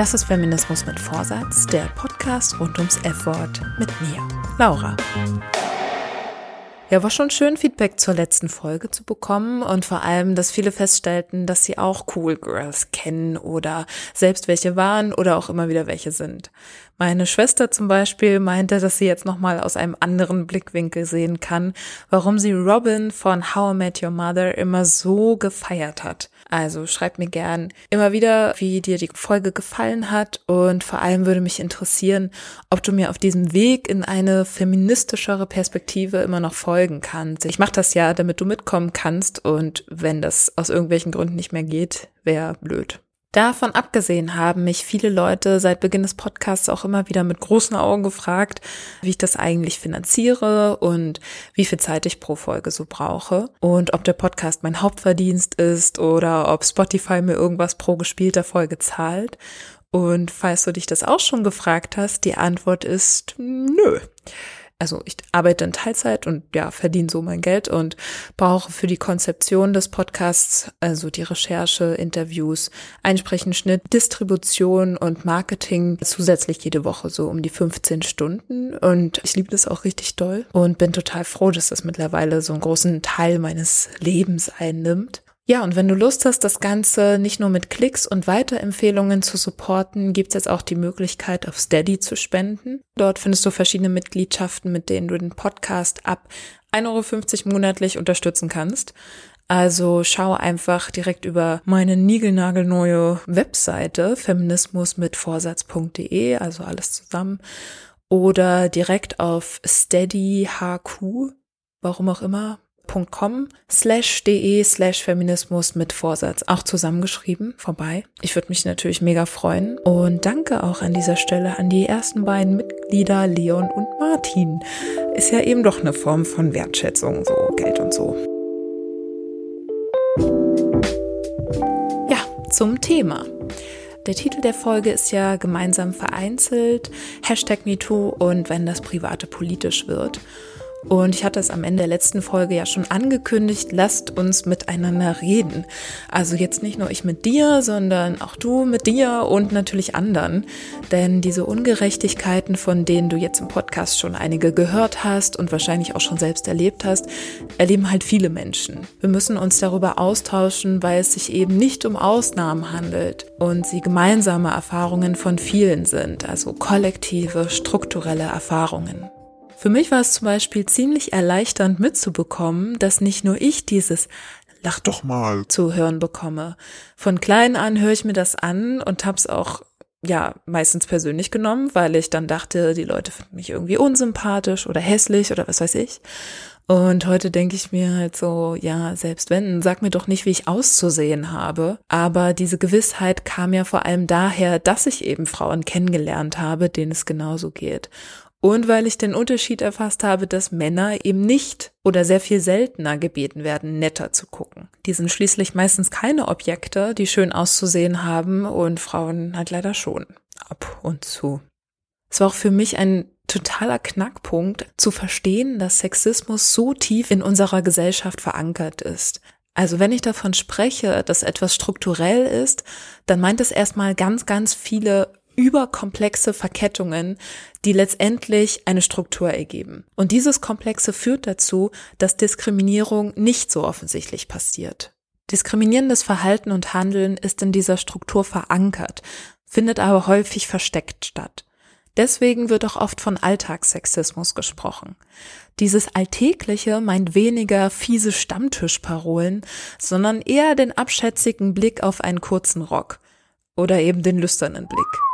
Das ist Feminismus mit Vorsatz, der Podcast rund ums F-Wort mit mir, Laura. Ja, war schon schön, Feedback zur letzten Folge zu bekommen und vor allem, dass viele feststellten, dass sie auch Cool Girls kennen oder selbst welche waren oder auch immer wieder welche sind. Meine Schwester zum Beispiel meinte, dass sie jetzt nochmal aus einem anderen Blickwinkel sehen kann, warum sie Robin von How I Met Your Mother immer so gefeiert hat. Also schreib mir gern immer wieder, wie dir die Folge gefallen hat und vor allem würde mich interessieren, ob du mir auf diesem Weg in eine feministischere Perspektive immer noch folgen kannst. Ich mache das ja, damit du mitkommen kannst und wenn das aus irgendwelchen Gründen nicht mehr geht, wäre blöd. Davon abgesehen haben mich viele Leute seit Beginn des Podcasts auch immer wieder mit großen Augen gefragt, wie ich das eigentlich finanziere und wie viel Zeit ich pro Folge so brauche und ob der Podcast mein Hauptverdienst ist oder ob Spotify mir irgendwas pro gespielter Folge zahlt. Und falls du dich das auch schon gefragt hast, die Antwort ist nö also ich arbeite in Teilzeit und ja, verdiene so mein Geld und brauche für die Konzeption des Podcasts, also die Recherche, Interviews, Einsprechen, Schnitt, Distribution und Marketing zusätzlich jede Woche so um die 15 Stunden und ich liebe das auch richtig doll und bin total froh, dass das mittlerweile so einen großen Teil meines Lebens einnimmt. Ja, und wenn du Lust hast, das Ganze nicht nur mit Klicks und Weiterempfehlungen zu supporten, gibt es jetzt auch die Möglichkeit, auf Steady zu spenden. Dort findest du verschiedene Mitgliedschaften, mit denen du den Podcast ab 1,50 Euro monatlich unterstützen kannst. Also schau einfach direkt über meine niegelnagelneue Webseite feminismus mit Vorsatz.de, also alles zusammen, oder direkt auf Steady HQ, warum auch immer, facebook.com slash de slash Feminismus mit Vorsatz, auch zusammengeschrieben, vorbei. Ich würde mich natürlich mega freuen und danke auch an dieser Stelle an die ersten beiden Mitglieder Leon und Martin. Ist ja eben doch eine Form von Wertschätzung, so Geld und so. Ja, zum Thema. Der Titel der Folge ist ja gemeinsam vereinzelt, Hashtag MeToo und wenn das Private politisch wird. Und ich hatte es am Ende der letzten Folge ja schon angekündigt, lasst uns miteinander reden. Also jetzt nicht nur ich mit dir, sondern auch du mit dir und natürlich anderen. Denn diese Ungerechtigkeiten, von denen du jetzt im Podcast schon einige gehört hast und wahrscheinlich auch schon selbst erlebt hast, erleben halt viele Menschen. Wir müssen uns darüber austauschen, weil es sich eben nicht um Ausnahmen handelt und sie gemeinsame Erfahrungen von vielen sind, also kollektive, strukturelle Erfahrungen. Für mich war es zum Beispiel ziemlich erleichternd mitzubekommen, dass nicht nur ich dieses Lach doch mal zu hören bekomme. Von klein an höre ich mir das an und hab's auch ja, meistens persönlich genommen, weil ich dann dachte, die Leute finden mich irgendwie unsympathisch oder hässlich oder was weiß ich. Und heute denke ich mir halt so, ja, selbst wenn, sag mir doch nicht, wie ich auszusehen habe. Aber diese Gewissheit kam ja vor allem daher, dass ich eben Frauen kennengelernt habe, denen es genauso geht. Und weil ich den Unterschied erfasst habe, dass Männer eben nicht oder sehr viel seltener gebeten werden, netter zu gucken. Die sind schließlich meistens keine Objekte, die schön auszusehen haben und Frauen halt leider schon. Ab und zu. Es war auch für mich ein totaler Knackpunkt zu verstehen, dass Sexismus so tief in unserer Gesellschaft verankert ist. Also wenn ich davon spreche, dass etwas strukturell ist, dann meint es erstmal ganz, ganz viele überkomplexe Verkettungen, die letztendlich eine Struktur ergeben. Und dieses Komplexe führt dazu, dass Diskriminierung nicht so offensichtlich passiert. Diskriminierendes Verhalten und Handeln ist in dieser Struktur verankert, findet aber häufig versteckt statt. Deswegen wird auch oft von Alltagssexismus gesprochen. Dieses Alltägliche meint weniger fiese Stammtischparolen, sondern eher den abschätzigen Blick auf einen kurzen Rock oder eben den lüsternen Blick.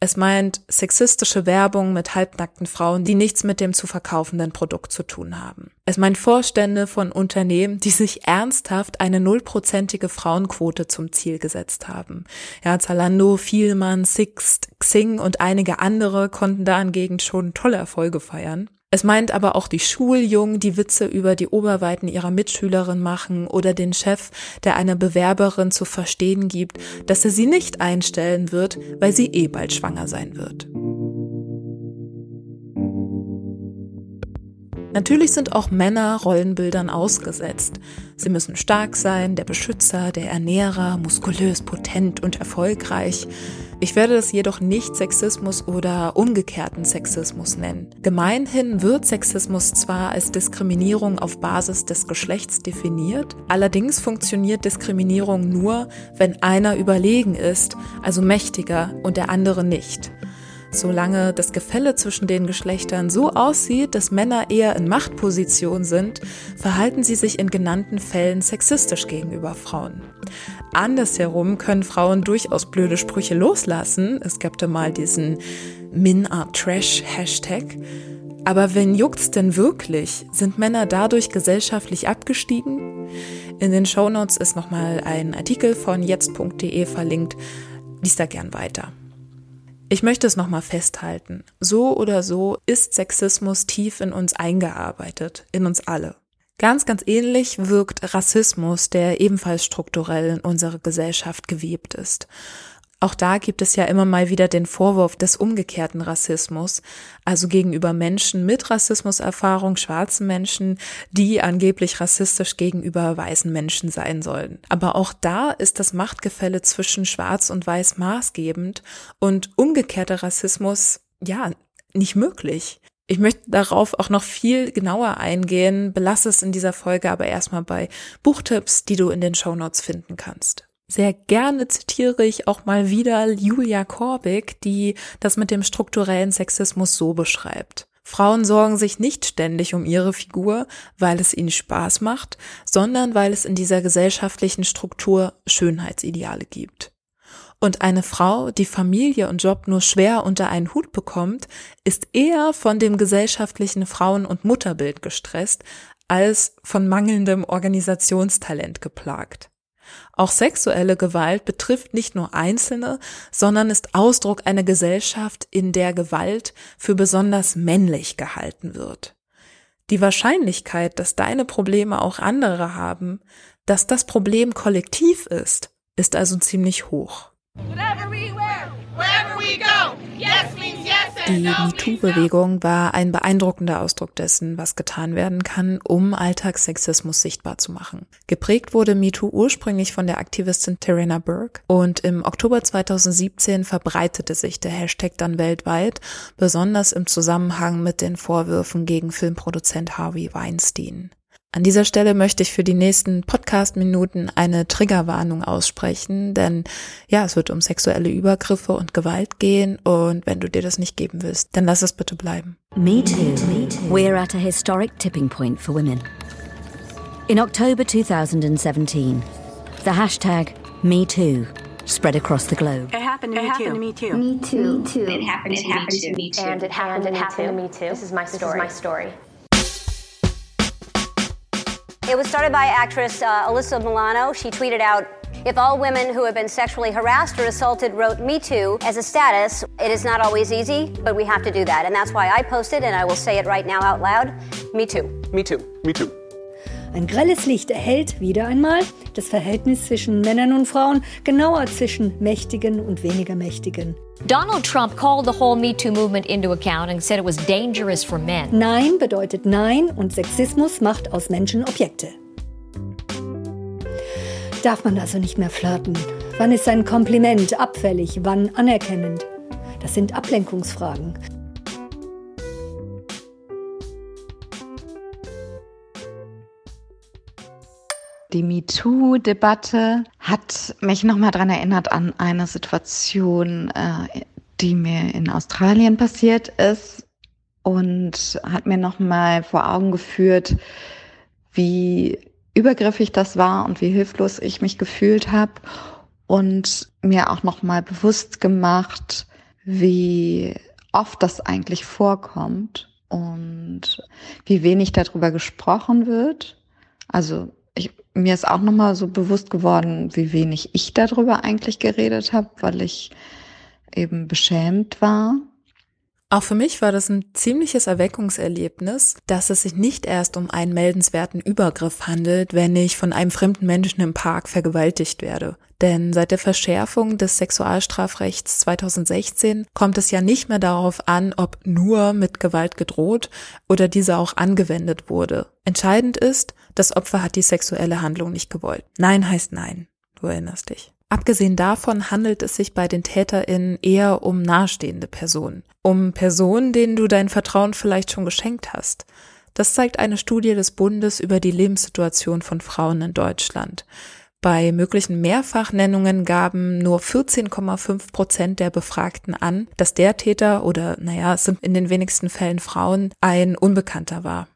Es meint sexistische Werbung mit halbnackten Frauen, die nichts mit dem zu verkaufenden Produkt zu tun haben. Es meint Vorstände von Unternehmen, die sich ernsthaft eine nullprozentige Frauenquote zum Ziel gesetzt haben. Ja, Zalando, Vielmann, Sixt, Xing und einige andere konnten da hingegen schon tolle Erfolge feiern. Es meint aber auch die Schuljungen, die Witze über die Oberweiten ihrer Mitschülerin machen oder den Chef, der einer Bewerberin zu verstehen gibt, dass er sie nicht einstellen wird, weil sie eh bald schwanger sein wird. Natürlich sind auch Männer Rollenbildern ausgesetzt. Sie müssen stark sein, der Beschützer, der Ernährer, muskulös, potent und erfolgreich. Ich werde das jedoch nicht Sexismus oder umgekehrten Sexismus nennen. Gemeinhin wird Sexismus zwar als Diskriminierung auf Basis des Geschlechts definiert, allerdings funktioniert Diskriminierung nur, wenn einer überlegen ist, also mächtiger und der andere nicht. Solange das Gefälle zwischen den Geschlechtern so aussieht, dass Männer eher in Machtposition sind, verhalten sie sich in genannten Fällen sexistisch gegenüber Frauen. Andersherum können Frauen durchaus blöde Sprüche loslassen. Es gab da mal diesen Min are Trash Hashtag. Aber wen juckt's denn wirklich? Sind Männer dadurch gesellschaftlich abgestiegen? In den Shownotes ist nochmal ein Artikel von jetzt.de verlinkt. Lies da gern weiter. Ich möchte es nochmal festhalten. So oder so ist Sexismus tief in uns eingearbeitet, in uns alle. Ganz, ganz ähnlich wirkt Rassismus, der ebenfalls strukturell in unsere Gesellschaft gewebt ist. Auch da gibt es ja immer mal wieder den Vorwurf des umgekehrten Rassismus, also gegenüber Menschen mit Rassismuserfahrung, schwarzen Menschen, die angeblich rassistisch gegenüber weißen Menschen sein sollen. Aber auch da ist das Machtgefälle zwischen schwarz und weiß maßgebend und umgekehrter Rassismus, ja, nicht möglich. Ich möchte darauf auch noch viel genauer eingehen, belasse es in dieser Folge aber erstmal bei Buchtipps, die du in den Shownotes finden kannst. Sehr gerne zitiere ich auch mal wieder Julia Korbig, die das mit dem strukturellen Sexismus so beschreibt. Frauen sorgen sich nicht ständig um ihre Figur, weil es ihnen Spaß macht, sondern weil es in dieser gesellschaftlichen Struktur Schönheitsideale gibt. Und eine Frau, die Familie und Job nur schwer unter einen Hut bekommt, ist eher von dem gesellschaftlichen Frauen- und Mutterbild gestresst, als von mangelndem Organisationstalent geplagt. Auch sexuelle Gewalt betrifft nicht nur Einzelne, sondern ist Ausdruck einer Gesellschaft, in der Gewalt für besonders männlich gehalten wird. Die Wahrscheinlichkeit, dass deine Probleme auch andere haben, dass das Problem kollektiv ist, ist also ziemlich hoch. Die MeToo-Bewegung war ein beeindruckender Ausdruck dessen, was getan werden kann, um Alltagssexismus sichtbar zu machen. Geprägt wurde MeToo ursprünglich von der Aktivistin Terena Burke und im Oktober 2017 verbreitete sich der Hashtag dann weltweit, besonders im Zusammenhang mit den Vorwürfen gegen Filmproduzent Harvey Weinstein. An dieser Stelle möchte ich für die nächsten Podcast-Minuten eine Triggerwarnung aussprechen, denn ja, es wird um sexuelle Übergriffe und Gewalt gehen und wenn du dir das nicht geben willst, dann lass es bitte bleiben. Me too. Me too. We're at a historic tipping point for women. In October 2017, the hashtag MeToo spread across the globe. It happened to, it me, happened too. to me too. Me too. Me too. It happened, it happened to me too. And it happened, and it happened to me too. This is my story. This is my story. It was started by actress uh, Alyssa Milano. She tweeted out, if all women who have been sexually harassed or assaulted wrote Me Too as a status, it is not always easy, but we have to do that. And that's why I posted, and I will say it right now out loud Me Too. Me Too. Me Too. Ein grelles Licht erhält wieder einmal das Verhältnis zwischen Männern und Frauen, genauer zwischen Mächtigen und weniger Mächtigen. Donald Trump called the whole Me Too movement into account and said it was dangerous for men. Nein bedeutet Nein und Sexismus macht aus Menschen Objekte. Darf man also nicht mehr flirten? Wann ist ein Kompliment abfällig, wann anerkennend? Das sind Ablenkungsfragen. Die MeToo-Debatte hat mich nochmal daran erinnert an eine Situation, äh, die mir in Australien passiert ist und hat mir nochmal vor Augen geführt, wie übergriffig das war und wie hilflos ich mich gefühlt habe und mir auch nochmal bewusst gemacht, wie oft das eigentlich vorkommt und wie wenig darüber gesprochen wird. Also ich, mir ist auch nochmal so bewusst geworden, wie wenig ich darüber eigentlich geredet habe, weil ich eben beschämt war. Auch für mich war das ein ziemliches Erweckungserlebnis, dass es sich nicht erst um einen meldenswerten Übergriff handelt, wenn ich von einem fremden Menschen im Park vergewaltigt werde. Denn seit der Verschärfung des Sexualstrafrechts 2016 kommt es ja nicht mehr darauf an, ob nur mit Gewalt gedroht oder diese auch angewendet wurde. Entscheidend ist, das Opfer hat die sexuelle Handlung nicht gewollt. Nein heißt nein. Du erinnerst dich. Abgesehen davon handelt es sich bei den TäterInnen eher um nahestehende Personen. Um Personen, denen du dein Vertrauen vielleicht schon geschenkt hast. Das zeigt eine Studie des Bundes über die Lebenssituation von Frauen in Deutschland. Bei möglichen Mehrfachnennungen gaben nur 14,5 Prozent der Befragten an, dass der Täter oder naja, es sind in den wenigsten Fällen Frauen ein Unbekannter war.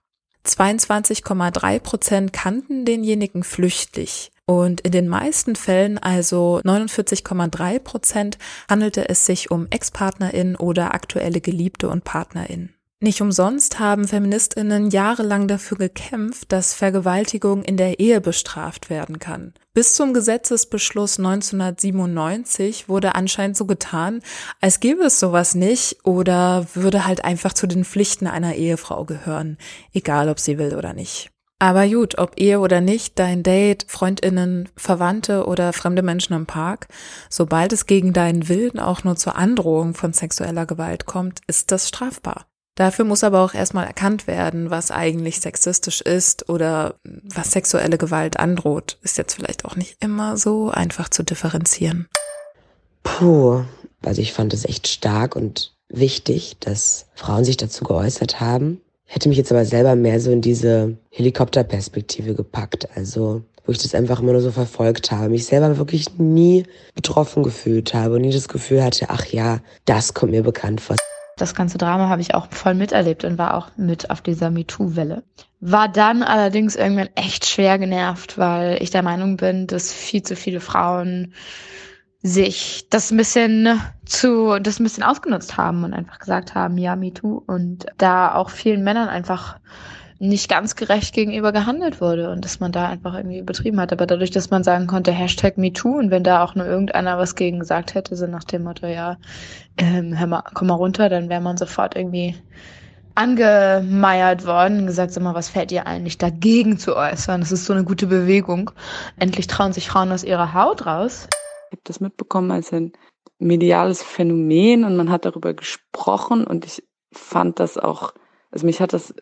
22,3 Prozent kannten denjenigen flüchtlich. Und in den meisten Fällen, also 49,3 Prozent, handelte es sich um Ex-PartnerInnen oder aktuelle Geliebte und PartnerInnen. Nicht umsonst haben Feministinnen jahrelang dafür gekämpft, dass Vergewaltigung in der Ehe bestraft werden kann. Bis zum Gesetzesbeschluss 1997 wurde anscheinend so getan, als gäbe es sowas nicht oder würde halt einfach zu den Pflichten einer Ehefrau gehören, egal ob sie will oder nicht. Aber gut, ob Ehe oder nicht, dein Date, Freundinnen, Verwandte oder fremde Menschen im Park, sobald es gegen deinen Willen auch nur zur Androhung von sexueller Gewalt kommt, ist das strafbar. Dafür muss aber auch erstmal erkannt werden, was eigentlich sexistisch ist oder was sexuelle Gewalt androht. Ist jetzt vielleicht auch nicht immer so einfach zu differenzieren. Puh, also ich fand es echt stark und wichtig, dass Frauen sich dazu geäußert haben. Hätte mich jetzt aber selber mehr so in diese Helikopterperspektive gepackt, also wo ich das einfach immer nur so verfolgt habe, mich selber wirklich nie betroffen gefühlt habe und nie das Gefühl hatte, ach ja, das kommt mir bekannt vor. Das ganze Drama habe ich auch voll miterlebt und war auch mit auf dieser MeToo-Welle. War dann allerdings irgendwann echt schwer genervt, weil ich der Meinung bin, dass viel zu viele Frauen sich das ein bisschen zu, das ein bisschen ausgenutzt haben und einfach gesagt haben, ja, MeToo. Und da auch vielen Männern einfach nicht ganz gerecht gegenüber gehandelt wurde und dass man da einfach irgendwie übertrieben hat. Aber dadurch, dass man sagen konnte, Hashtag MeToo und wenn da auch nur irgendeiner was gegen gesagt hätte, so nach dem Motto, ja, ähm, hör mal, komm mal runter, dann wäre man sofort irgendwie angemeiert worden und gesagt, sag mal, was fällt dir eigentlich dagegen zu äußern? Das ist so eine gute Bewegung. Endlich trauen sich Frauen aus ihrer Haut raus. Ich habe das mitbekommen als ein mediales Phänomen und man hat darüber gesprochen und ich fand das auch, also mich hat das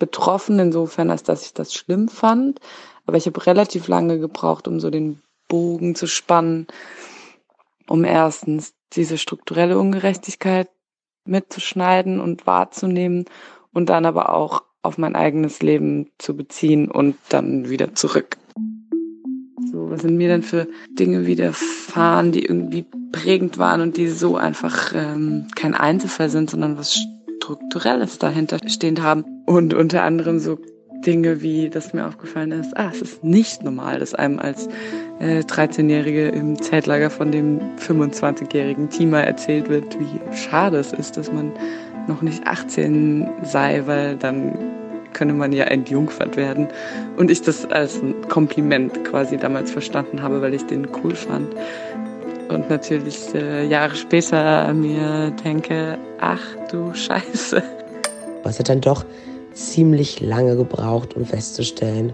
betroffen, insofern, als dass ich das schlimm fand. Aber ich habe relativ lange gebraucht, um so den Bogen zu spannen, um erstens diese strukturelle Ungerechtigkeit mitzuschneiden und wahrzunehmen und dann aber auch auf mein eigenes Leben zu beziehen und dann wieder zurück. So, was sind mir denn für Dinge widerfahren, die irgendwie prägend waren und die so einfach ähm, kein Einzelfall sind, sondern was Strukturelles dahinter stehend haben. Und unter anderem so Dinge wie, dass mir aufgefallen ist, ah, es ist nicht normal, dass einem als äh, 13-Jährige im Zeltlager von dem 25-jährigen Teamer erzählt wird, wie schade es ist, dass man noch nicht 18 sei, weil dann könne man ja entjungfert werden. Und ich das als ein Kompliment quasi damals verstanden habe, weil ich den cool fand und natürlich äh, Jahre später mir denke, ach du Scheiße. Es hat dann doch ziemlich lange gebraucht, um festzustellen,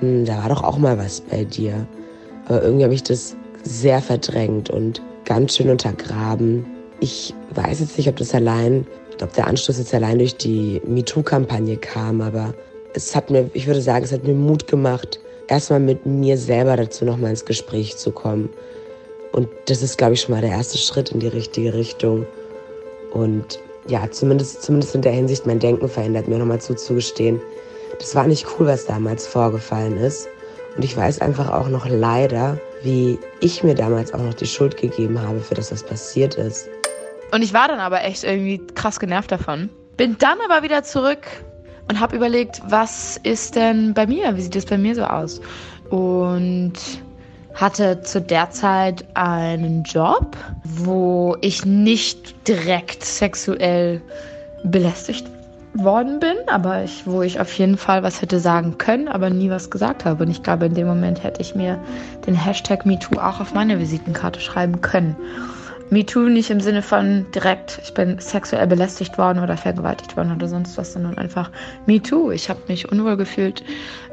hm, da war doch auch mal was bei dir. Aber irgendwie habe ich das sehr verdrängt und ganz schön untergraben. Ich weiß jetzt nicht, ob das allein, ob der Anschluss jetzt allein durch die MeToo-Kampagne kam, aber es hat mir, ich würde sagen, es hat mir Mut gemacht, erstmal mit mir selber dazu nochmal ins Gespräch zu kommen und das ist, glaube ich, schon mal der erste Schritt in die richtige Richtung. Und ja, zumindest, zumindest in der Hinsicht mein Denken verändert, mir nochmal zuzugestehen. Das war nicht cool, was damals vorgefallen ist. Und ich weiß einfach auch noch leider, wie ich mir damals auch noch die Schuld gegeben habe für das, was passiert ist. Und ich war dann aber echt irgendwie krass genervt davon. Bin dann aber wieder zurück und habe überlegt, was ist denn bei mir? Wie sieht es bei mir so aus? Und hatte zu der Zeit einen Job, wo ich nicht direkt sexuell belästigt worden bin, aber ich, wo ich auf jeden Fall was hätte sagen können, aber nie was gesagt habe. Und ich glaube, in dem Moment hätte ich mir den Hashtag MeToo auch auf meine Visitenkarte schreiben können. MeToo nicht im Sinne von direkt, ich bin sexuell belästigt worden oder vergewaltigt worden oder sonst was, sondern einfach MeToo. Ich habe mich unwohl gefühlt,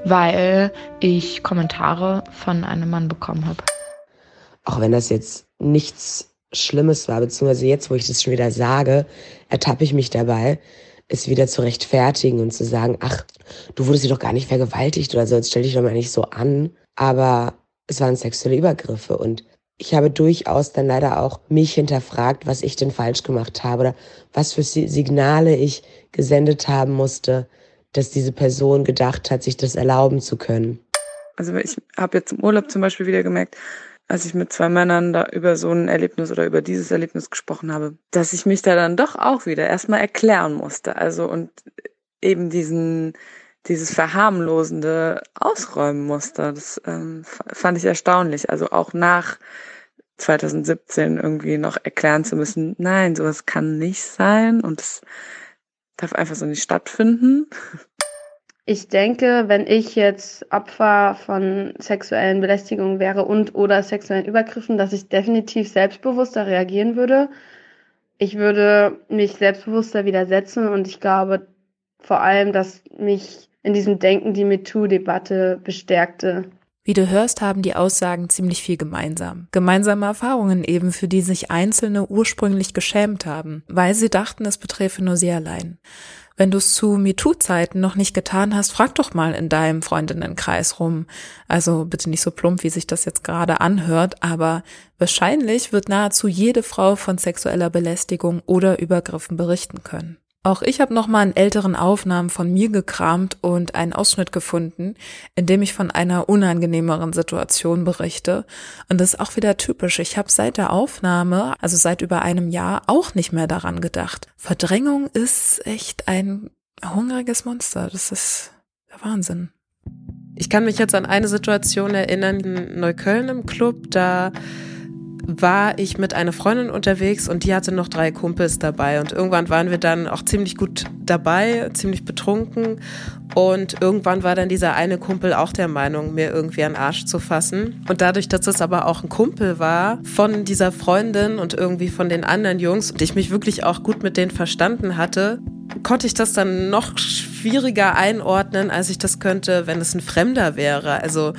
weil ich Kommentare von einem Mann bekommen habe. auch wenn das jetzt nichts Schlimmes war, beziehungsweise jetzt, wo ich das schon wieder sage, ertappe ich mich dabei, es wieder zu rechtfertigen und zu sagen, ach, du wurdest sie doch gar nicht vergewaltigt oder so, jetzt stell dich doch mal nicht so an. Aber es waren sexuelle Übergriffe und ich habe durchaus dann leider auch mich hinterfragt, was ich denn falsch gemacht habe oder was für Signale ich gesendet haben musste, dass diese Person gedacht hat, sich das erlauben zu können. Also ich habe jetzt im Urlaub zum Beispiel wieder gemerkt, als ich mit zwei Männern da über so ein Erlebnis oder über dieses Erlebnis gesprochen habe, dass ich mich da dann doch auch wieder erstmal erklären musste. Also und eben diesen, dieses Verharmlosende ausräumen musste. Das ähm, fand ich erstaunlich. Also auch nach 2017 irgendwie noch erklären zu müssen, nein, sowas kann nicht sein und es darf einfach so nicht stattfinden. Ich denke, wenn ich jetzt Opfer von sexuellen Belästigungen wäre und oder sexuellen Übergriffen, dass ich definitiv selbstbewusster reagieren würde. Ich würde mich selbstbewusster widersetzen und ich glaube vor allem, dass mich in diesem Denken die MeToo-Debatte bestärkte. Wie du hörst, haben die Aussagen ziemlich viel gemeinsam. Gemeinsame Erfahrungen eben, für die sich Einzelne ursprünglich geschämt haben, weil sie dachten, es beträfe nur sie allein. Wenn du es zu MeToo-Zeiten noch nicht getan hast, frag doch mal in deinem Freundinnenkreis rum. Also bitte nicht so plump, wie sich das jetzt gerade anhört, aber wahrscheinlich wird nahezu jede Frau von sexueller Belästigung oder Übergriffen berichten können. Auch ich habe nochmal in älteren Aufnahmen von mir gekramt und einen Ausschnitt gefunden, in dem ich von einer unangenehmeren Situation berichte. Und das ist auch wieder typisch. Ich habe seit der Aufnahme, also seit über einem Jahr, auch nicht mehr daran gedacht. Verdrängung ist echt ein hungriges Monster. Das ist der Wahnsinn. Ich kann mich jetzt an eine Situation erinnern in Neukölln im Club, da war ich mit einer Freundin unterwegs und die hatte noch drei Kumpels dabei. Und irgendwann waren wir dann auch ziemlich gut dabei, ziemlich betrunken. Und irgendwann war dann dieser eine Kumpel auch der Meinung, mir irgendwie an Arsch zu fassen. Und dadurch, dass es aber auch ein Kumpel war von dieser Freundin und irgendwie von den anderen Jungs und ich mich wirklich auch gut mit denen verstanden hatte, konnte ich das dann noch schwieriger einordnen, als ich das könnte, wenn es ein Fremder wäre. Also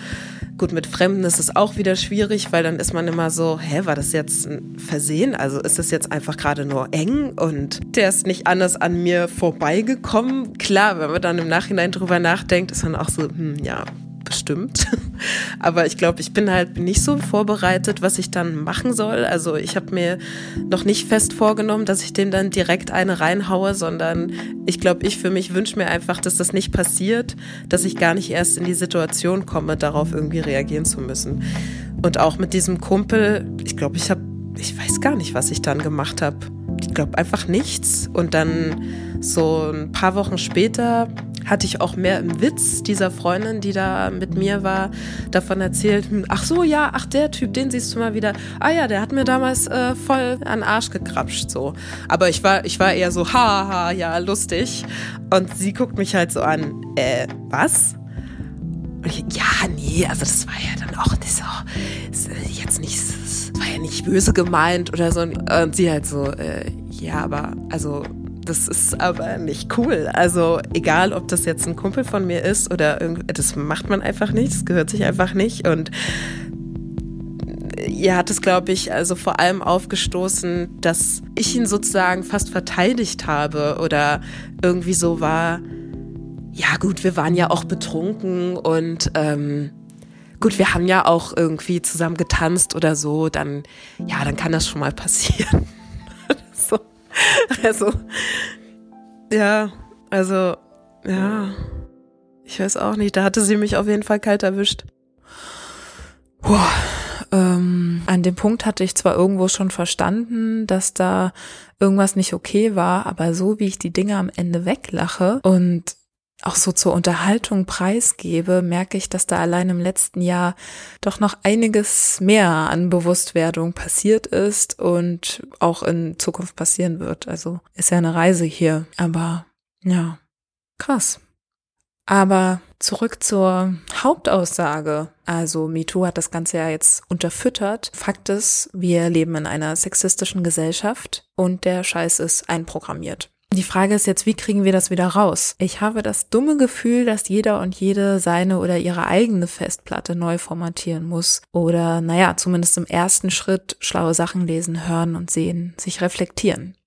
Gut, mit Fremden ist es auch wieder schwierig, weil dann ist man immer so, hä, war das jetzt ein Versehen? Also ist das jetzt einfach gerade nur eng und der ist nicht anders an mir vorbeigekommen? Klar, wenn man dann im Nachhinein drüber nachdenkt, ist man auch so, hm, ja, bestimmt. Aber ich glaube, ich bin halt nicht so vorbereitet, was ich dann machen soll. Also ich habe mir noch nicht fest vorgenommen, dass ich dem dann direkt eine reinhaue, sondern ich glaube, ich für mich wünsche mir einfach, dass das nicht passiert, dass ich gar nicht erst in die Situation komme, darauf irgendwie reagieren zu müssen. Und auch mit diesem Kumpel, ich glaube, ich habe, ich weiß gar nicht, was ich dann gemacht habe. Ich glaube einfach nichts. Und dann so ein paar Wochen später hatte ich auch mehr im Witz dieser Freundin, die da mit mir war, davon erzählt, hm, ach so, ja, ach der Typ, den siehst du mal wieder. Ah ja, der hat mir damals äh, voll an den Arsch gekrapscht so. Aber ich war ich war eher so haha, ja, lustig und sie guckt mich halt so an, äh, was? Ich, ja, nee, also das war ja dann auch nicht so jetzt nicht das war ja nicht böse gemeint oder so und sie halt so äh, ja, aber also das ist aber nicht cool. Also egal, ob das jetzt ein Kumpel von mir ist oder irgendwie, das macht man einfach nicht, das gehört sich einfach nicht. Und ihr hat es, glaube ich, also vor allem aufgestoßen, dass ich ihn sozusagen fast verteidigt habe oder irgendwie so war, ja gut, wir waren ja auch betrunken und ähm, gut, wir haben ja auch irgendwie zusammen getanzt oder so, dann, ja, dann kann das schon mal passieren. Also, ja, also, ja, ich weiß auch nicht. Da hatte sie mich auf jeden Fall kalt erwischt. Puh, ähm, an dem Punkt hatte ich zwar irgendwo schon verstanden, dass da irgendwas nicht okay war, aber so wie ich die Dinge am Ende weglache und auch so zur Unterhaltung preisgebe, merke ich, dass da allein im letzten Jahr doch noch einiges mehr an Bewusstwerdung passiert ist und auch in Zukunft passieren wird. Also ist ja eine Reise hier, aber ja, krass. Aber zurück zur Hauptaussage. Also MeToo hat das Ganze ja jetzt unterfüttert. Fakt ist, wir leben in einer sexistischen Gesellschaft und der Scheiß ist einprogrammiert. Die Frage ist jetzt, wie kriegen wir das wieder raus? Ich habe das dumme Gefühl, dass jeder und jede seine oder ihre eigene Festplatte neu formatieren muss. Oder, naja, zumindest im ersten Schritt schlaue Sachen lesen, hören und sehen, sich reflektieren.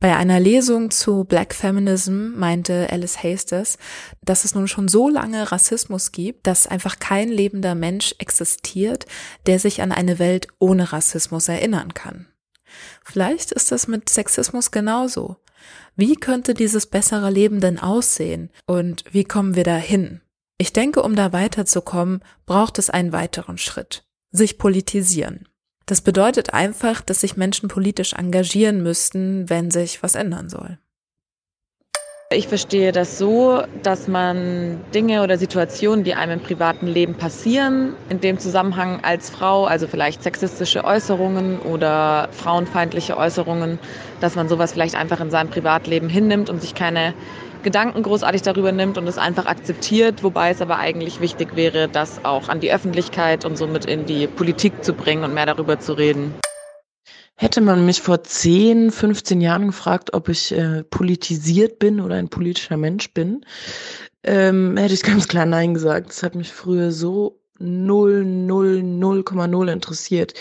Bei einer Lesung zu Black Feminism meinte Alice Hasters, dass es nun schon so lange Rassismus gibt, dass einfach kein lebender Mensch existiert, der sich an eine Welt ohne Rassismus erinnern kann. Vielleicht ist das mit Sexismus genauso. Wie könnte dieses bessere Leben denn aussehen und wie kommen wir dahin? Ich denke, um da weiterzukommen, braucht es einen weiteren Schritt. Sich politisieren. Das bedeutet einfach, dass sich Menschen politisch engagieren müssten, wenn sich was ändern soll. Ich verstehe das so, dass man Dinge oder Situationen, die einem im privaten Leben passieren, in dem Zusammenhang als Frau, also vielleicht sexistische Äußerungen oder frauenfeindliche Äußerungen, dass man sowas vielleicht einfach in seinem Privatleben hinnimmt und sich keine Gedanken großartig darüber nimmt und es einfach akzeptiert, wobei es aber eigentlich wichtig wäre, das auch an die Öffentlichkeit und somit in die Politik zu bringen und mehr darüber zu reden. Hätte man mich vor 10, 15 Jahren gefragt, ob ich äh, politisiert bin oder ein politischer Mensch bin, ähm, hätte ich ganz klar Nein gesagt. Das hat mich früher so 0, 0, 0,0 interessiert.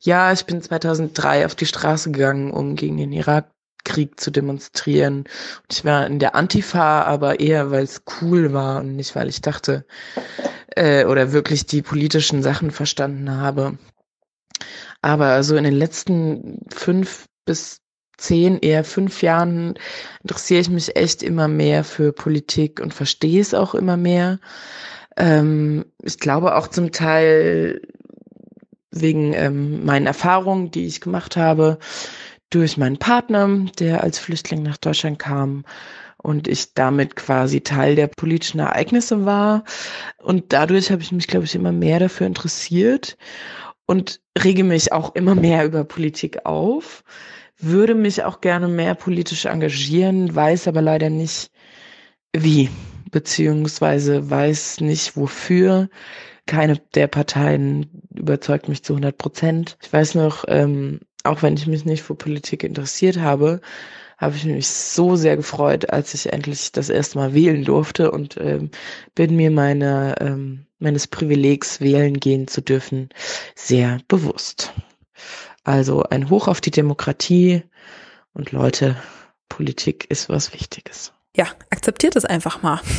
Ja, ich bin 2003 auf die Straße gegangen, um gegen den Irakkrieg zu demonstrieren. Ich war in der Antifa, aber eher, weil es cool war und nicht, weil ich dachte äh, oder wirklich die politischen Sachen verstanden habe. Aber so in den letzten fünf bis zehn, eher fünf Jahren interessiere ich mich echt immer mehr für Politik und verstehe es auch immer mehr. Ähm, ich glaube auch zum Teil wegen ähm, meinen Erfahrungen, die ich gemacht habe, durch meinen Partner, der als Flüchtling nach Deutschland kam und ich damit quasi Teil der politischen Ereignisse war. Und dadurch habe ich mich, glaube ich, immer mehr dafür interessiert und rege mich auch immer mehr über Politik auf, würde mich auch gerne mehr politisch engagieren, weiß aber leider nicht wie, beziehungsweise weiß nicht wofür. Keine der Parteien überzeugt mich zu 100 Prozent. Ich weiß noch, ähm, auch wenn ich mich nicht für Politik interessiert habe, habe ich mich so sehr gefreut, als ich endlich das erste Mal wählen durfte und ähm, bin mir meine, ähm, meines Privilegs wählen gehen zu dürfen sehr bewusst. Also ein Hoch auf die Demokratie und Leute, Politik ist was Wichtiges. Ja, akzeptiert es einfach mal.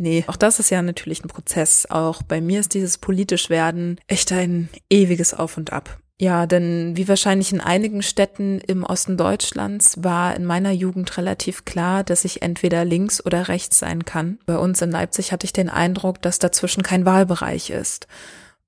Nee, auch das ist ja natürlich ein Prozess. Auch bei mir ist dieses politisch werden echt ein ewiges Auf und Ab. Ja, denn wie wahrscheinlich in einigen Städten im Osten Deutschlands war in meiner Jugend relativ klar, dass ich entweder links oder rechts sein kann. Bei uns in Leipzig hatte ich den Eindruck, dass dazwischen kein Wahlbereich ist.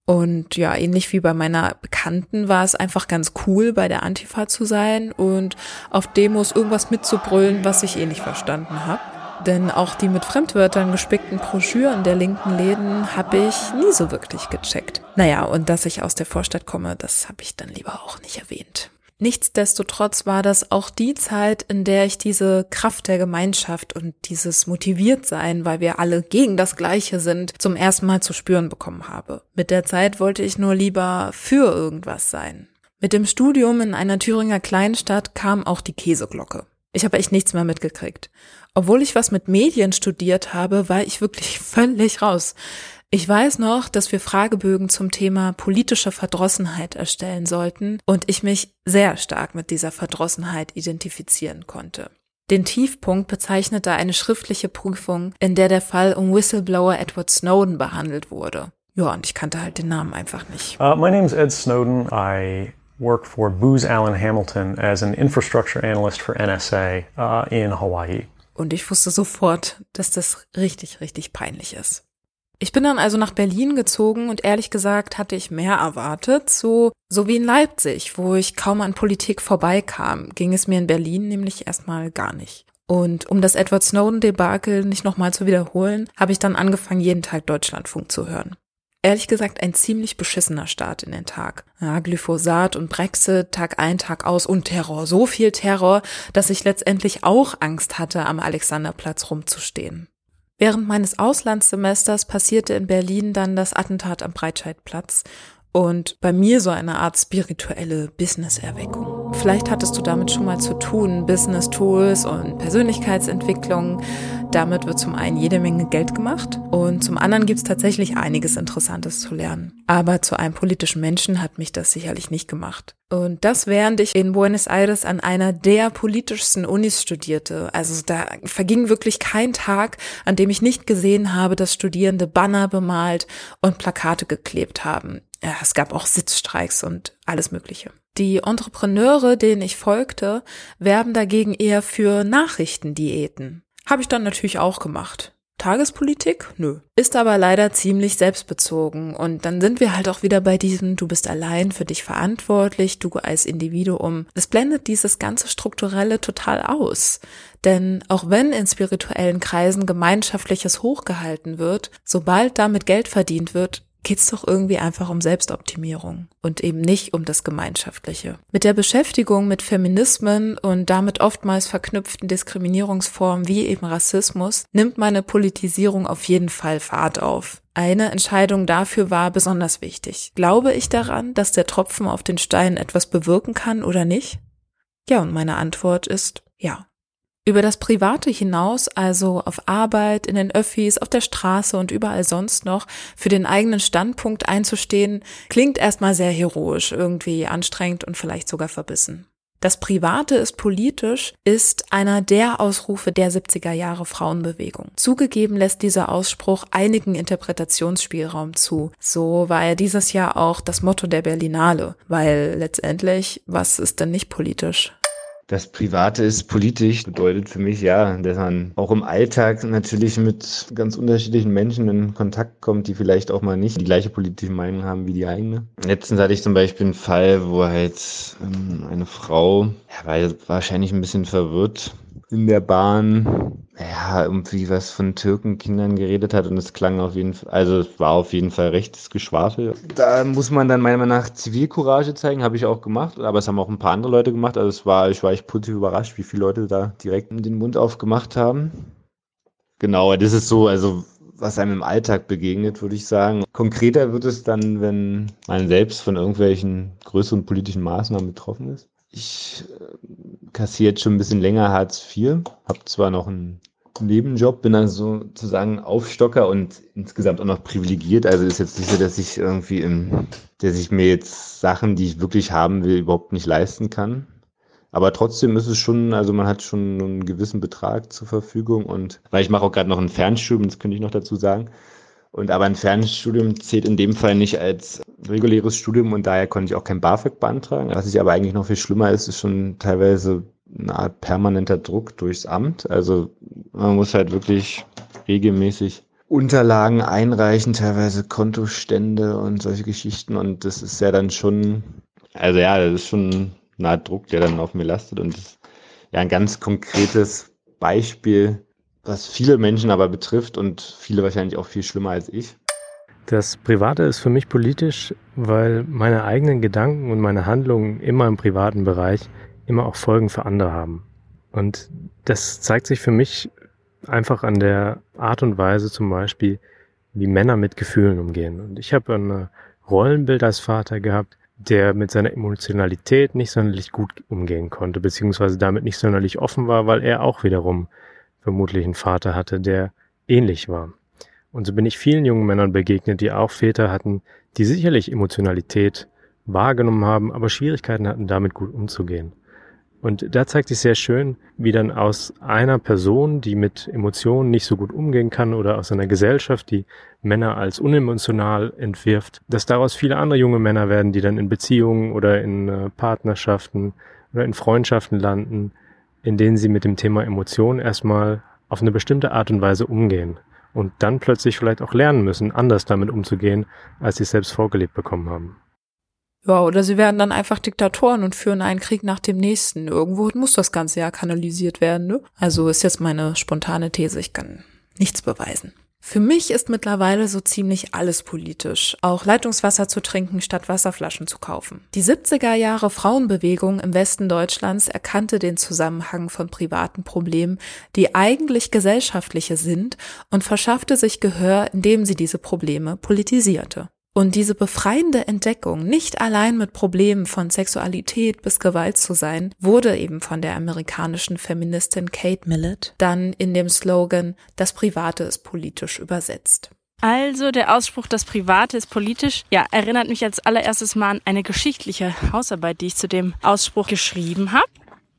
Und ja, ähnlich wie bei meiner Bekannten war es einfach ganz cool, bei der Antifa zu sein und auf Demos irgendwas mitzubrüllen, was ich eh nicht verstanden habe. Denn auch die mit Fremdwörtern gespickten Broschüren der linken Läden habe ich nie so wirklich gecheckt. Naja, und dass ich aus der Vorstadt komme, das habe ich dann lieber auch nicht erwähnt. Nichtsdestotrotz war das auch die Zeit, in der ich diese Kraft der Gemeinschaft und dieses Motiviertsein, weil wir alle gegen das Gleiche sind, zum ersten Mal zu spüren bekommen habe. Mit der Zeit wollte ich nur lieber für irgendwas sein. Mit dem Studium in einer Thüringer Kleinstadt kam auch die Käseglocke. Ich habe echt nichts mehr mitgekriegt. Obwohl ich was mit Medien studiert habe, war ich wirklich völlig raus. Ich weiß noch, dass wir Fragebögen zum Thema politische Verdrossenheit erstellen sollten und ich mich sehr stark mit dieser Verdrossenheit identifizieren konnte. Den Tiefpunkt bezeichnete eine schriftliche Prüfung, in der der Fall um Whistleblower Edward Snowden behandelt wurde. Ja, und ich kannte halt den Namen einfach nicht. Uh, my name is Ed Snowden. I work for Booz Allen Hamilton as an infrastructure analyst for NSA uh, in Hawaii. Und ich wusste sofort, dass das richtig, richtig peinlich ist. Ich bin dann also nach Berlin gezogen und ehrlich gesagt hatte ich mehr erwartet, so, so wie in Leipzig, wo ich kaum an Politik vorbeikam, ging es mir in Berlin nämlich erstmal gar nicht. Und um das Edward Snowden-Debakel nicht nochmal zu wiederholen, habe ich dann angefangen, jeden Tag Deutschlandfunk zu hören ehrlich gesagt ein ziemlich beschissener Start in den Tag. Ja, Glyphosat und Brexit, Tag ein, Tag aus und Terror. So viel Terror, dass ich letztendlich auch Angst hatte, am Alexanderplatz rumzustehen. Während meines Auslandssemesters passierte in Berlin dann das Attentat am Breitscheidplatz und bei mir so eine Art spirituelle Businesserweckung. Vielleicht hattest du damit schon mal zu tun, Business Tools und Persönlichkeitsentwicklung. Damit wird zum einen jede Menge Geld gemacht und zum anderen gibt es tatsächlich einiges Interessantes zu lernen. Aber zu einem politischen Menschen hat mich das sicherlich nicht gemacht. Und das während ich in Buenos Aires an einer der politischsten Unis studierte. Also da verging wirklich kein Tag, an dem ich nicht gesehen habe, dass Studierende Banner bemalt und Plakate geklebt haben. Ja, es gab auch Sitzstreiks und alles Mögliche. Die Entrepreneure, denen ich folgte, werben dagegen eher für Nachrichtendiäten. Habe ich dann natürlich auch gemacht. Tagespolitik? Nö. Ist aber leider ziemlich selbstbezogen. Und dann sind wir halt auch wieder bei diesem, du bist allein für dich verantwortlich, du als Individuum. Es blendet dieses ganze Strukturelle total aus. Denn auch wenn in spirituellen Kreisen gemeinschaftliches hochgehalten wird, sobald damit Geld verdient wird, geht's doch irgendwie einfach um Selbstoptimierung und eben nicht um das Gemeinschaftliche. Mit der Beschäftigung mit Feminismen und damit oftmals verknüpften Diskriminierungsformen wie eben Rassismus nimmt meine Politisierung auf jeden Fall Fahrt auf. Eine Entscheidung dafür war besonders wichtig. Glaube ich daran, dass der Tropfen auf den Stein etwas bewirken kann oder nicht? Ja, und meine Antwort ist ja. Über das Private hinaus, also auf Arbeit, in den Öffis, auf der Straße und überall sonst noch, für den eigenen Standpunkt einzustehen, klingt erstmal sehr heroisch, irgendwie anstrengend und vielleicht sogar verbissen. Das Private ist politisch ist einer der Ausrufe der 70er Jahre Frauenbewegung. Zugegeben lässt dieser Ausspruch einigen Interpretationsspielraum zu. So war er dieses Jahr auch das Motto der Berlinale, weil letztendlich, was ist denn nicht politisch? Das Private ist politisch, bedeutet für mich ja, dass man auch im Alltag natürlich mit ganz unterschiedlichen Menschen in Kontakt kommt, die vielleicht auch mal nicht die gleiche politische Meinung haben wie die eigene. Letztens hatte ich zum Beispiel einen Fall, wo halt ähm, eine Frau, ja, war wahrscheinlich ein bisschen verwirrt in der Bahn, ja, irgendwie was von Türkenkindern geredet hat und es klang auf jeden Fall, also es war auf jeden Fall rechtes Geschwafel. Da muss man dann meiner Meinung nach Zivilcourage zeigen, habe ich auch gemacht, aber es haben auch ein paar andere Leute gemacht, also es war, ich war echt positiv überrascht, wie viele Leute da direkt den Mund aufgemacht haben. Genau, das ist so, also was einem im Alltag begegnet, würde ich sagen. Konkreter wird es dann, wenn man selbst von irgendwelchen größeren politischen Maßnahmen betroffen ist. Ich äh, kassiere jetzt schon ein bisschen länger Hartz IV, habe zwar noch einen Nebenjob, bin dann sozusagen Aufstocker und insgesamt auch noch privilegiert. Also ist jetzt nicht so, dass ich irgendwie im, dass ich mir jetzt Sachen, die ich wirklich haben will, überhaupt nicht leisten kann. Aber trotzdem ist es schon, also man hat schon einen gewissen Betrag zur Verfügung und weil ich mache auch gerade noch ein Fernstudium, das könnte ich noch dazu sagen. Und aber ein Fernstudium zählt in dem Fall nicht als reguläres Studium und daher konnte ich auch kein BAföG beantragen. Was ich aber eigentlich noch viel schlimmer ist, ist schon teilweise eine Art permanenter Druck durchs Amt. Also man muss halt wirklich regelmäßig Unterlagen einreichen, teilweise Kontostände und solche Geschichten. Und das ist ja dann schon, also ja, das ist schon eine Art Druck, der dann auf mir lastet. Und das ist ja ein ganz konkretes Beispiel was viele Menschen aber betrifft und viele wahrscheinlich auch viel schlimmer als ich. Das Private ist für mich politisch, weil meine eigenen Gedanken und meine Handlungen immer im privaten Bereich immer auch Folgen für andere haben. Und das zeigt sich für mich einfach an der Art und Weise zum Beispiel, wie Männer mit Gefühlen umgehen. Und ich habe ein Rollenbild als Vater gehabt, der mit seiner Emotionalität nicht sonderlich gut umgehen konnte, beziehungsweise damit nicht sonderlich offen war, weil er auch wiederum vermutlich einen Vater hatte, der ähnlich war. Und so bin ich vielen jungen Männern begegnet, die auch Väter hatten, die sicherlich Emotionalität wahrgenommen haben, aber Schwierigkeiten hatten, damit gut umzugehen. Und da zeigt sich sehr schön, wie dann aus einer Person, die mit Emotionen nicht so gut umgehen kann oder aus einer Gesellschaft, die Männer als unemotional entwirft, dass daraus viele andere junge Männer werden, die dann in Beziehungen oder in äh, Partnerschaften oder in Freundschaften landen, in denen sie mit dem Thema Emotionen erstmal auf eine bestimmte Art und Weise umgehen und dann plötzlich vielleicht auch lernen müssen, anders damit umzugehen, als sie es selbst vorgelebt bekommen haben. Ja, oder sie werden dann einfach Diktatoren und führen einen Krieg nach dem nächsten. Irgendwo muss das Ganze ja kanalisiert werden, ne? Also ist jetzt meine spontane These, ich kann nichts beweisen. Für mich ist mittlerweile so ziemlich alles politisch, auch Leitungswasser zu trinken statt Wasserflaschen zu kaufen. Die 70er Jahre Frauenbewegung im Westen Deutschlands erkannte den Zusammenhang von privaten Problemen, die eigentlich gesellschaftliche sind, und verschaffte sich Gehör, indem sie diese Probleme politisierte. Und diese befreiende Entdeckung, nicht allein mit Problemen von Sexualität bis Gewalt zu sein, wurde eben von der amerikanischen Feministin Kate Millett dann in dem Slogan Das Private ist politisch übersetzt. Also der Ausspruch, das Private ist politisch, ja, erinnert mich als allererstes mal an eine geschichtliche Hausarbeit, die ich zu dem Ausspruch geschrieben habe.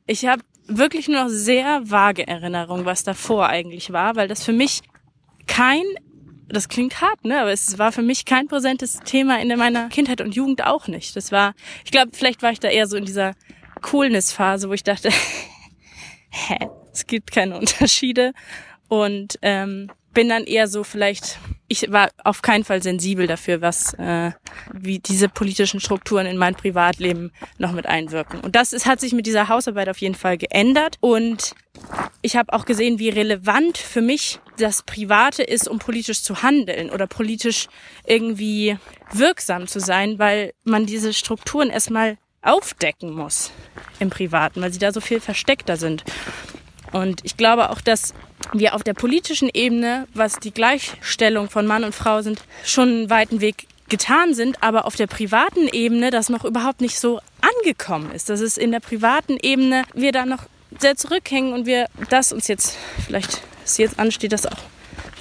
Ich habe wirklich nur noch sehr vage Erinnerungen, was davor eigentlich war, weil das für mich kein das klingt hart, ne? Aber es war für mich kein präsentes Thema in meiner Kindheit und Jugend auch nicht. Das war, ich glaube, vielleicht war ich da eher so in dieser Coolness-Phase, wo ich dachte, hä, es gibt keine Unterschiede. Und ähm, bin dann eher so vielleicht, ich war auf keinen Fall sensibel dafür, was äh, wie diese politischen Strukturen in mein Privatleben noch mit einwirken. Und das ist, hat sich mit dieser Hausarbeit auf jeden Fall geändert. Und ich habe auch gesehen, wie relevant für mich das Private ist, um politisch zu handeln oder politisch irgendwie wirksam zu sein, weil man diese Strukturen erstmal aufdecken muss im Privaten, weil sie da so viel versteckter sind. Und ich glaube auch, dass wir auf der politischen Ebene, was die Gleichstellung von Mann und Frau sind, schon einen weiten Weg getan sind, aber auf der privaten Ebene das noch überhaupt nicht so angekommen ist. Dass es in der privaten Ebene wir da noch sehr zurückhängen und wir das uns jetzt vielleicht es jetzt ansteht, das auch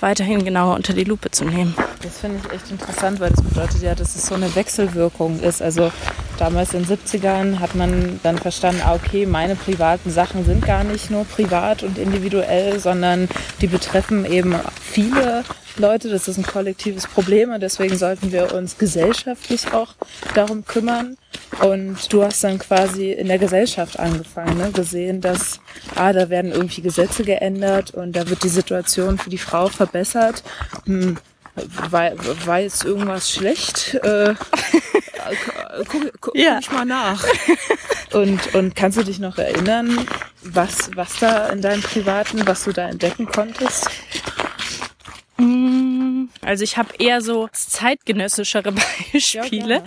weiterhin genauer unter die Lupe zu nehmen. Das finde ich echt interessant, weil das bedeutet ja, dass es so eine Wechselwirkung ist. Also damals in den 70ern hat man dann verstanden, ah, okay, meine privaten Sachen sind gar nicht nur privat und individuell, sondern die betreffen eben viele Leute. Das ist ein kollektives Problem und deswegen sollten wir uns gesellschaftlich auch darum kümmern. Und du hast dann quasi in der Gesellschaft angefangen, ne? gesehen, dass ah, da werden irgendwie Gesetze geändert und da wird die Situation für die Frau verbessert. Hm, war, war jetzt irgendwas schlecht? Äh, guck, guck, ja. ich mal nach. Und, und kannst du dich noch erinnern, was, was da in deinem Privaten, was du da entdecken konntest? Mm, also ich habe eher so zeitgenössischere Beispiele. Ja,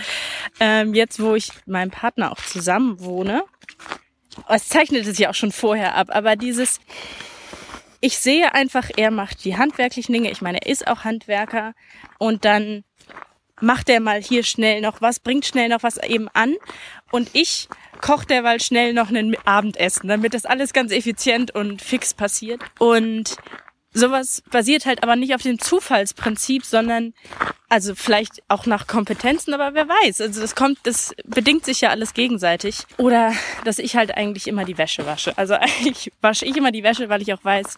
ähm, jetzt, wo ich mit meinem Partner auch zusammen wohne. Es zeichnet sich ja auch schon vorher ab, aber dieses, ich sehe einfach, er macht die handwerklichen Dinge. Ich meine, er ist auch Handwerker und dann macht er mal hier schnell noch was, bringt schnell noch was eben an und ich kocht derweil schnell noch ein Abendessen, damit das alles ganz effizient und fix passiert. Und sowas basiert halt aber nicht auf dem Zufallsprinzip, sondern also vielleicht auch nach Kompetenzen, aber wer weiß. Also das kommt, das bedingt sich ja alles gegenseitig. Oder dass ich halt eigentlich immer die Wäsche wasche. Also eigentlich wasche ich immer die Wäsche, weil ich auch weiß,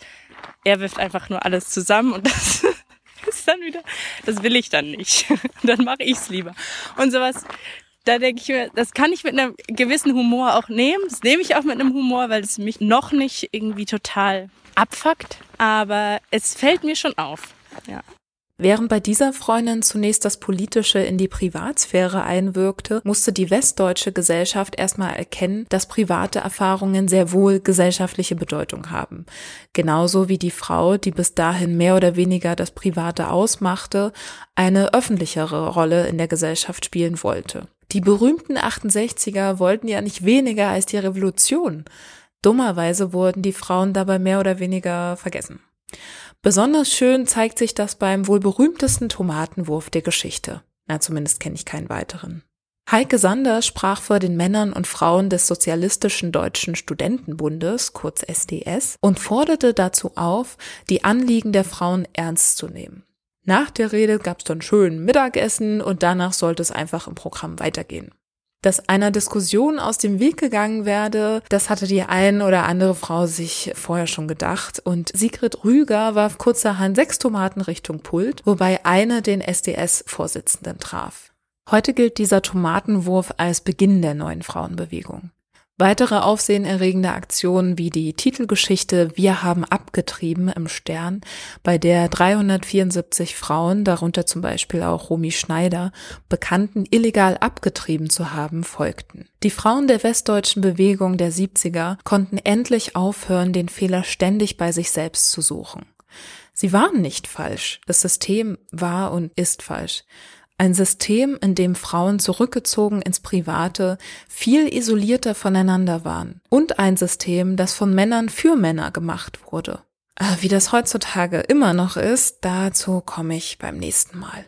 er wirft einfach nur alles zusammen und das ist dann wieder, das will ich dann nicht. dann mache ich's lieber. Und sowas, da denke ich mir, das kann ich mit einem gewissen Humor auch nehmen. Das nehme ich auch mit einem Humor, weil es mich noch nicht irgendwie total abfuckt, aber es fällt mir schon auf. Ja. Während bei dieser Freundin zunächst das Politische in die Privatsphäre einwirkte, musste die westdeutsche Gesellschaft erstmal erkennen, dass private Erfahrungen sehr wohl gesellschaftliche Bedeutung haben. Genauso wie die Frau, die bis dahin mehr oder weniger das Private ausmachte, eine öffentlichere Rolle in der Gesellschaft spielen wollte. Die berühmten 68er wollten ja nicht weniger als die Revolution. Dummerweise wurden die Frauen dabei mehr oder weniger vergessen. Besonders schön zeigt sich das beim wohl berühmtesten Tomatenwurf der Geschichte. Na, zumindest kenne ich keinen weiteren. Heike Sander sprach vor den Männern und Frauen des Sozialistischen Deutschen Studentenbundes, kurz SDS, und forderte dazu auf, die Anliegen der Frauen ernst zu nehmen. Nach der Rede gab es dann schön Mittagessen und danach sollte es einfach im Programm weitergehen dass einer Diskussion aus dem Weg gegangen werde, das hatte die ein oder andere Frau sich vorher schon gedacht. Und Sigrid Rüger warf kurzerhand sechs Tomaten Richtung Pult, wobei eine den SDS-Vorsitzenden traf. Heute gilt dieser Tomatenwurf als Beginn der neuen Frauenbewegung. Weitere aufsehenerregende Aktionen wie die Titelgeschichte Wir haben abgetrieben im Stern, bei der 374 Frauen, darunter zum Beispiel auch Romy Schneider, bekannten illegal abgetrieben zu haben, folgten. Die Frauen der westdeutschen Bewegung der 70er konnten endlich aufhören, den Fehler ständig bei sich selbst zu suchen. Sie waren nicht falsch. Das System war und ist falsch. Ein System, in dem Frauen zurückgezogen ins Private viel isolierter voneinander waren. Und ein System, das von Männern für Männer gemacht wurde. Ah, wie das heutzutage immer noch ist, dazu komme ich beim nächsten Mal.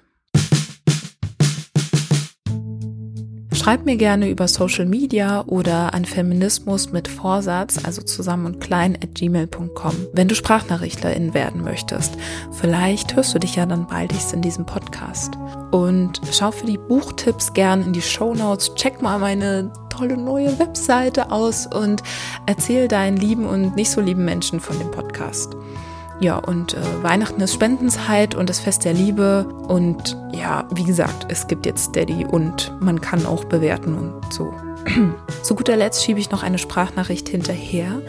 Schreib mir gerne über Social Media oder an Feminismus mit Vorsatz, also zusammen und klein at gmail.com, wenn du Sprachnachrichtlerin werden möchtest. Vielleicht hörst du dich ja dann baldigst in diesem Podcast. Und schau für die Buchtipps gern in die Show Notes. Check mal meine tolle neue Webseite aus und erzähl deinen lieben und nicht so lieben Menschen von dem Podcast. Ja, und äh, Weihnachten ist Spendenzeit und das Fest der Liebe. Und ja, wie gesagt, es gibt jetzt Steady und man kann auch bewerten und so. Zu guter Letzt schiebe ich noch eine Sprachnachricht hinterher,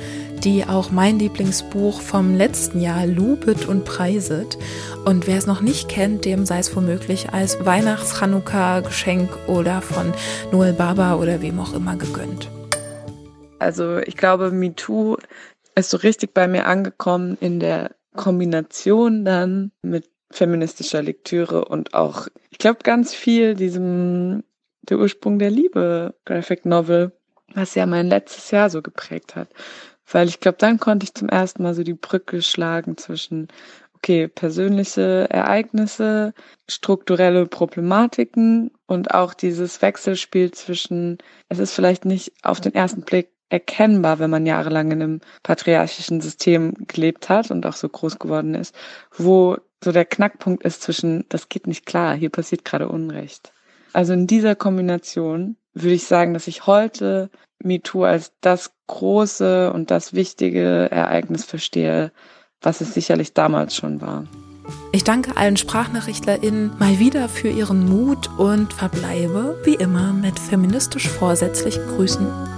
die auch mein Lieblingsbuch vom letzten Jahr lobet und preiset. Und wer es noch nicht kennt, dem sei es womöglich als Weihnachts-Chanukka-Geschenk oder von Noel Baba oder wem auch immer gegönnt. Also ich glaube, MeToo ist so richtig bei mir angekommen in der Kombination dann mit feministischer Lektüre und auch, ich glaube, ganz viel diesem Der Ursprung der Liebe Graphic Novel, was ja mein letztes Jahr so geprägt hat. Weil ich glaube, dann konnte ich zum ersten Mal so die Brücke schlagen zwischen, okay, persönliche Ereignisse, strukturelle Problematiken und auch dieses Wechselspiel zwischen, es ist vielleicht nicht auf den ersten Blick erkennbar, wenn man jahrelang in einem patriarchischen System gelebt hat und auch so groß geworden ist, wo so der Knackpunkt ist zwischen, das geht nicht klar, hier passiert gerade Unrecht. Also in dieser Kombination würde ich sagen, dass ich heute MeToo als das große und das wichtige Ereignis verstehe, was es sicherlich damals schon war. Ich danke allen SprachnachrichtlerInnen mal wieder für ihren Mut und verbleibe wie immer mit feministisch vorsätzlichen Grüßen.